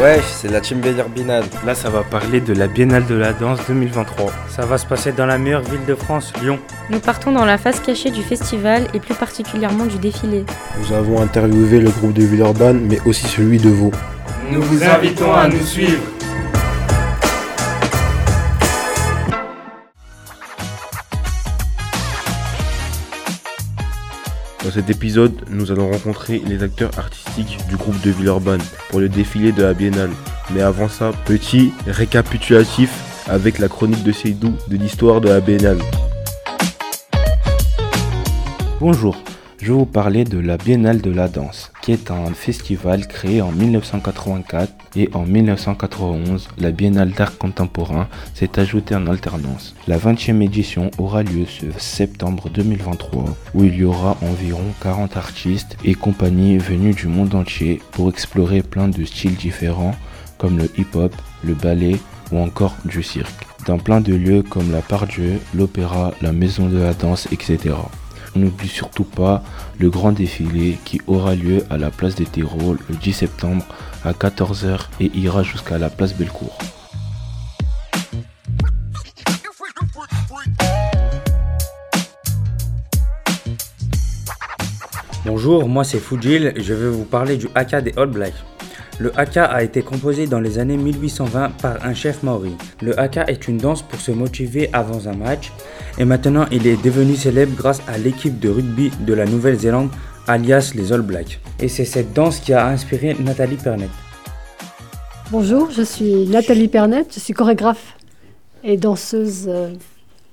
Wesh, c'est la Team Biennale. Là, ça va parler de la Biennale de la danse 2023. Ça va se passer dans la meilleure ville de France, Lyon. Nous partons dans la face cachée du festival et plus particulièrement du défilé. Nous avons interviewé le groupe de Villeurbanne, mais aussi celui de Vaud. Nous vous invitons à nous suivre. Dans cet épisode, nous allons rencontrer les acteurs artistiques du groupe de Villeurbanne pour le défilé de la Biennale. Mais avant ça, petit récapitulatif avec la chronique de Seydou de l'histoire de la Biennale. Bonjour, je vais vous parler de la Biennale de la danse, qui est un festival créé en 1984 et en 1991, la Biennale d'art contemporain s'est ajoutée en alternance. La 20e édition aura lieu ce septembre 2023, où il y aura environ 40 artistes et compagnies venus du monde entier pour explorer plein de styles différents comme le hip-hop, le ballet ou encore du cirque, dans plein de lieux comme la Part-Dieu, l'opéra, la maison de la danse, etc. N'oublie surtout pas le grand défilé qui aura lieu à la place des terreaux le 10 septembre à 14h et ira jusqu'à la place Bellecour. Bonjour, moi c'est Fujil je vais vous parler du haka des All Blacks. Le haka a été composé dans les années 1820 par un chef maori. Le haka est une danse pour se motiver avant un match et maintenant il est devenu célèbre grâce à l'équipe de rugby de la Nouvelle-Zélande alias les All Blacks. Et c'est cette danse qui a inspiré Nathalie Pernet. Bonjour, je suis Nathalie Pernet, je suis chorégraphe et danseuse euh,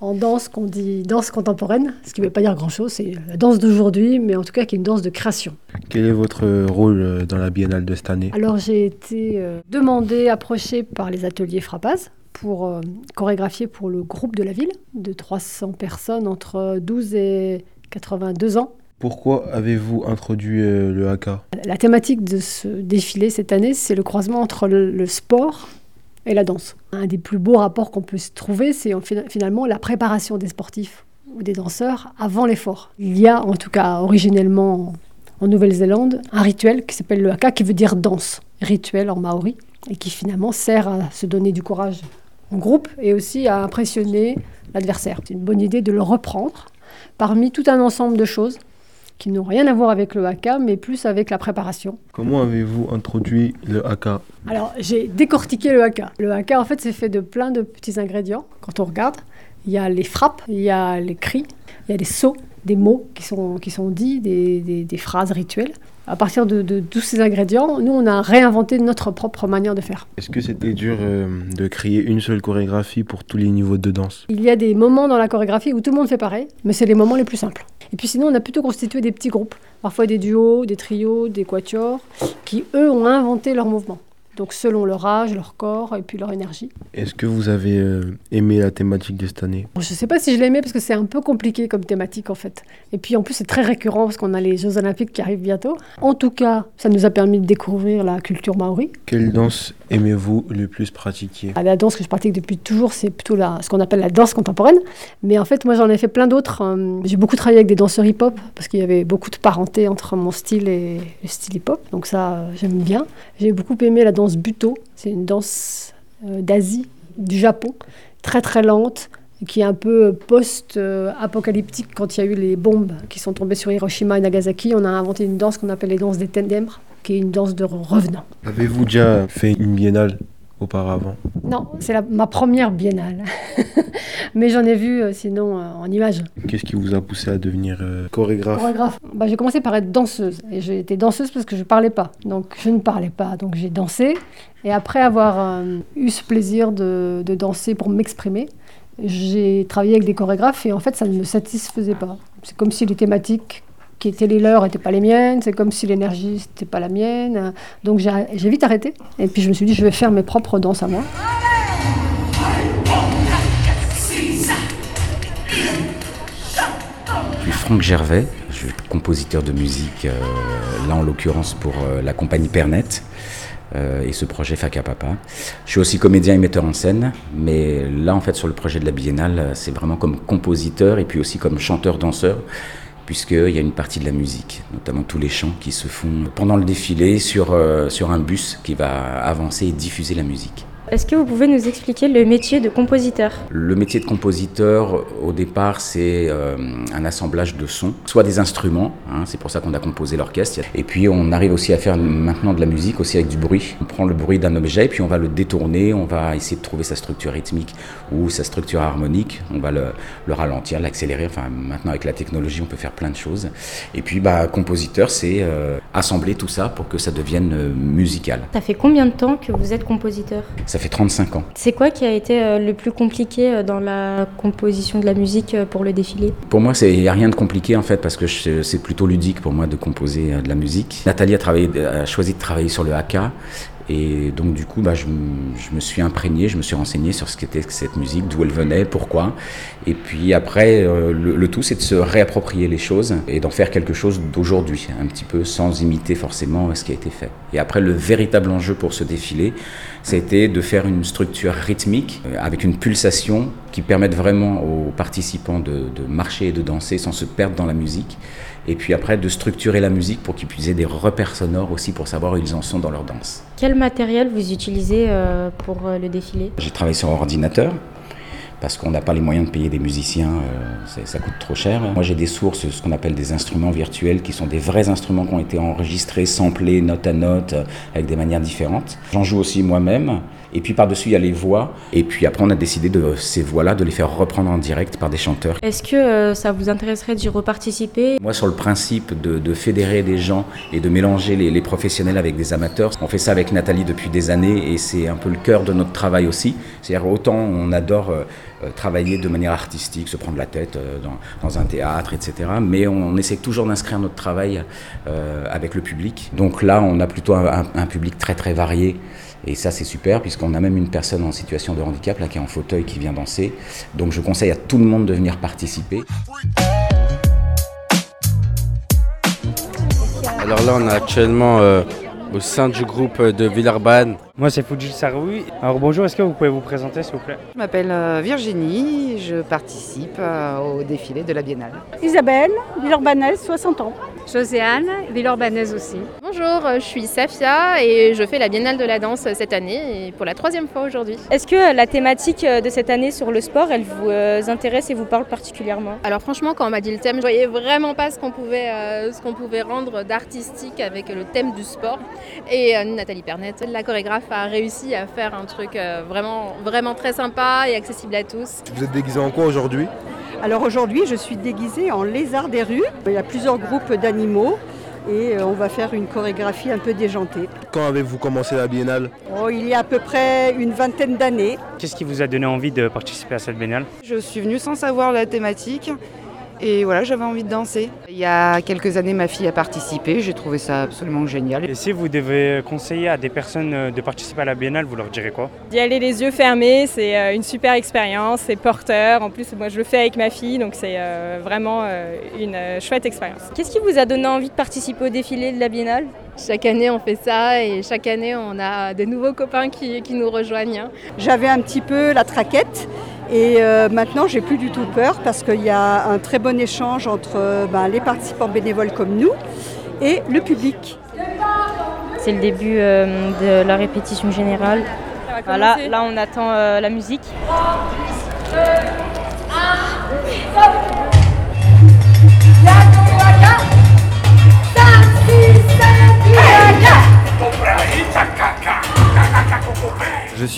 en danse qu'on dit danse contemporaine, ce qui ne veut pas dire grand-chose, c'est la danse d'aujourd'hui, mais en tout cas qui est une danse de création. Quel est votre rôle euh, dans la Biennale de cette année? Alors j'ai été euh, demandée, approchée par les ateliers Frappaz pour euh, chorégraphier pour le groupe de la ville de 300 personnes entre 12 et 82 ans. Pourquoi avez-vous introduit le haka? La thématique de ce défilé cette année, c'est le croisement entre le sport et la danse. Un des plus beaux rapports qu'on peut trouver, c'est en fin- finalement la préparation des sportifs ou des danseurs avant l'effort. Il y a, en tout cas originellement en Nouvelle-Zélande, un rituel qui s'appelle le haka, qui veut dire danse, rituel en maori, et qui finalement sert à se donner du courage en groupe et aussi à impressionner l'adversaire. C'est une bonne idée de le reprendre parmi tout un ensemble de choses qui n'ont rien à voir avec le haka, mais plus avec la préparation. Comment avez-vous introduit le haka Alors, j'ai décortiqué le haka. Le haka, en fait, c'est fait de plein de petits ingrédients. Quand on regarde, il y a les frappes, il y a les cris, il y a des sauts, des mots qui sont, qui sont dits, des, des- des phrases rituelles. À partir de, de tous ces ingrédients, nous, on a réinventé notre propre manière de faire. Est-ce que c'était dur euh, de créer une seule chorégraphie pour tous les niveaux de danse? Il y a des moments dans la chorégraphie où tout le monde fait pareil, mais c'est les moments les plus simples. Et puis sinon, on a plutôt constitué des petits groupes, parfois des duos, des trios, des quatuors, qui, eux, ont inventé leurs mouvements. Donc selon leur âge, leur corps et puis leur énergie. Est-ce que vous avez euh, aimé la thématique de cette année? Bon, je ne sais pas si je l'aimais parce que c'est un peu compliqué comme thématique en fait. Et puis en plus c'est très récurrent parce qu'on a les Jeux Olympiques qui arrivent bientôt. En tout cas, ça nous a permis de découvrir la culture maori. Quelle danse aimez-vous le plus pratiquer? La danse que je pratique depuis toujours, c'est plutôt la, ce qu'on appelle la danse contemporaine. Mais en fait, moi j'en ai fait plein d'autres. Euh, J'ai beaucoup travaillé avec des danseurs hip-hop parce qu'il y avait beaucoup de parenté entre mon style et le style hip-hop. Donc ça, euh, j'aime bien. J'ai beaucoup aimé la danse buto. C'est une danse euh, d'Asie, du Japon, très très lente, qui est un peu post-apocalyptique quand il y a eu les bombes qui sont tombées sur Hiroshima et Nagasaki. On a inventé une danse qu'on appelle les danses des ténèbres, qui est une danse de revenants. Avez-vous déjà fait une biennale auparavant? Non, c'est ma première biennale. Mais j'en ai vu euh, sinon euh, en images. Qu'est-ce qui vous a poussé à devenir euh, chorégraphe? Chorégraphe. Bah, j'ai commencé par être danseuse. Et j'ai été danseuse parce que je ne parlais pas. Donc je ne parlais pas. Donc j'ai dansé. Et après avoir eu ce plaisir de, de danser pour m'exprimer, j'ai travaillé avec des chorégraphes et en fait ça ne me satisfaisait pas. C'est comme si les thématiques qui étaient les leurs n'étaient pas les miennes, c'est comme si l'énergie n'était pas la mienne. Donc j'ai vite arrêté. Et puis je me suis dit, je vais faire mes propres danses à moi. Je suis Franck Gervais, je suis compositeur de musique, euh, là en l'occurrence pour euh, la compagnie Pernet euh, et ce projet Faka Papa. Je suis aussi comédien et metteur en scène, mais là en fait sur le projet de la Biennale, c'est vraiment comme compositeur et puis aussi comme chanteur-danseur. Puisqu'il y a une partie de la musique, notamment tous les chants qui se font pendant le défilé sur, euh, sur un bus qui va avancer et diffuser la musique. Est-ce que vous pouvez nous expliquer le métier de compositeur? Le métier de compositeur, au départ, c'est euh, un assemblage de sons, soit des instruments, hein, c'est pour ça qu'on a composé l'orchestre, et puis on arrive aussi à faire maintenant de la musique aussi avec du bruit. On prend le bruit d'un objet et puis on va le détourner, on va essayer de trouver sa structure rythmique ou sa structure harmonique, on va le, le ralentir, l'accélérer, enfin maintenant avec la technologie on peut faire plein de choses. Et puis bah, compositeur, c'est euh, assembler tout ça pour que ça devienne euh, musical. Ça fait combien de temps que vous êtes compositeur? Ça fait 35 ans. C'est quoi qui a été euh, le plus compliqué euh, dans la composition de la musique euh, pour le défilé? Pour moi, il n'y a rien de compliqué en fait parce que c'est plutôt ludique pour moi de composer de la musique. Nathalie a, travaillé, a choisi de travailler sur le haka et donc du coup, bah, je, me suis imprégné, je me suis renseigné sur ce qu'était cette musique, d'où elle venait, pourquoi. Et puis après, euh, le, le tout, c'est de se réapproprier les choses et d'en faire quelque chose d'aujourd'hui, un petit peu sans imiter forcément ce qui a été fait. Et après, le véritable enjeu pour ce défilé, c'était de faire une structure rythmique euh, avec une pulsation qui permette vraiment aux participants de, de marcher et de danser sans se perdre dans la musique. Et puis après, de structurer la musique pour qu'ils puissent des repères sonores aussi pour savoir où ils en sont dans leur danse. Quel matériel vous utilisez euh, pour euh, le défilé? J'ai travaillé sur ordinateur parce qu'on n'a pas les moyens de payer des musiciens, euh, ça coûte trop cher. Moi j'ai des sources, ce qu'on appelle des instruments virtuels, qui sont des vrais instruments qui ont été enregistrés, samplés, note à note, euh, avec des manières différentes. J'en joue aussi moi-même. Et puis par-dessus, il y a les voix. Et puis après, on a décidé de ces voix-là de les faire reprendre en direct par des chanteurs. Est-ce que euh, ça vous intéresserait d'y reparticiper? Moi, sur le principe de, de fédérer des gens et de mélanger les, les professionnels avec des amateurs, on fait ça avec Nathalie depuis des années et c'est un peu le cœur de notre travail aussi. C'est-à-dire autant on adore travailler de manière artistique, se prendre la tête euh, dans, un théâtre, etc. Mais on, essaie toujours d'inscrire notre travail euh, avec le public. Donc là, on a plutôt un, public très très varié. Et ça, c'est super, puisqu'on a même une personne en situation de handicap, là, qui est en fauteuil, qui vient danser. Donc je conseille à tout le monde de venir participer. Alors là, on est actuellement euh, au sein du groupe de Villeurbanne. Moi, c'est Fujil Saroui. Alors bonjour, est-ce que vous pouvez vous présenter, s'il vous plaît? Je m'appelle euh, Virginie, je participe euh, au défilé de la Biennale. Isabelle, Villeurbannaise, 60 ans. Joséanne, Villeurbannaise aussi. Bonjour, je suis Safia et je fais la Biennale de la danse cette année et pour la troisième fois aujourd'hui. Est-ce que la thématique euh, de cette année sur le sport, elle vous euh, intéresse et vous parle particulièrement? Alors franchement, quand on m'a dit le thème, je voyais vraiment pas ce qu'on pouvait, euh, ce qu'on pouvait rendre d'artistique avec le thème du sport. Et euh, Nathalie Pernette, la chorégraphe, a réussi à faire un truc euh, vraiment, vraiment très sympa et accessible à tous. Vous êtes déguisé en quoi aujourd'hui? Alors aujourd'hui, je suis déguisée en lézard des rues. Il y a plusieurs groupes d'animaux et euh, on va faire une chorégraphie un peu déjantée. Quand avez-vous commencé la biennale Oh, il y a à peu près une vingtaine d'années. Qu'est-ce qui vous a donné envie de participer à cette biennale? Je suis venue sans savoir la thématique et voilà, j'avais envie de danser. Il y a quelques années, ma fille a participé, j'ai trouvé ça absolument génial. Et si vous devez conseiller à des personnes euh, de participer à la biennale, vous leur direz quoi? D'y aller les yeux fermés, c'est euh, une super expérience, c'est porteur. En plus, moi je le fais avec ma fille, donc c'est euh, vraiment une chouette expérience. Qu'est-ce qui vous a donné envie de participer au défilé de la Biennale? Chaque année, on fait ça et chaque année, on a des nouveaux copains qui, qui nous rejoignent. J'avais un petit peu la traquette et euh, maintenant j'ai plus du tout peur parce qu'il y a un très bon échange entre euh, ben, les participants bénévoles comme nous et le public. C'est le début euh, de la répétition générale. Voilà, là on attend euh, la musique. Je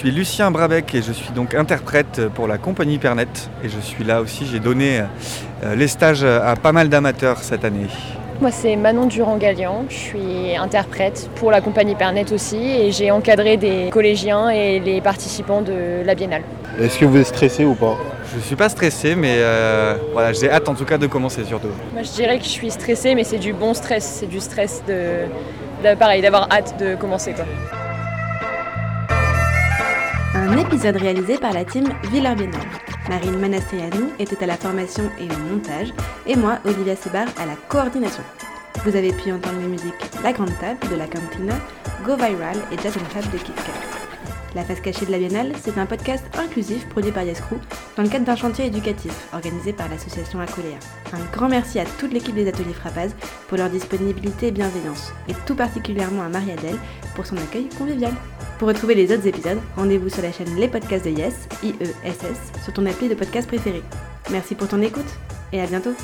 suis Lucien Brabec et je suis donc interprète pour la compagnie Pernet. Et je suis là aussi, j'ai donné euh, les stages à pas mal d'amateurs cette année. Moi, c'est Manon Durand-Gallian. Je suis interprète pour la compagnie Pernet aussi et j'ai encadré des collégiens et les participants de la Biennale. Est-ce que vous êtes stressé ou pas? Je suis pas stressé, mais euh, voilà, j'ai hâte en tout cas de commencer surtout. Moi, je dirais que je suis stressée, mais c'est du bon stress. C'est du stress de, de- pareil, d'avoir hâte de commencer. Quoi. Un épisode réalisé par la team Villard Biennale. Marine Manastrianou était à la formation et au montage, et moi, Olivia Sebar, à la coordination. Vous avez pu entendre les musiques La Grande Table de la Cantina, Go Viral et Jazz and Fab de Kit Kat. La face cachée de la Biennale, c'est un podcast inclusif produit par Yescrew dans le cadre d'un chantier éducatif organisé par l'association Acoléa. Un grand merci à toute l'équipe des ateliers Frappaz pour leur disponibilité et bienveillance, et tout particulièrement à Marie-Adèle pour son accueil convivial. Pour retrouver les autres épisodes, rendez-vous sur la chaîne Les Podcasts de Yes, IESS, sur ton appli de podcast préféré. Merci pour ton écoute et à bientôt.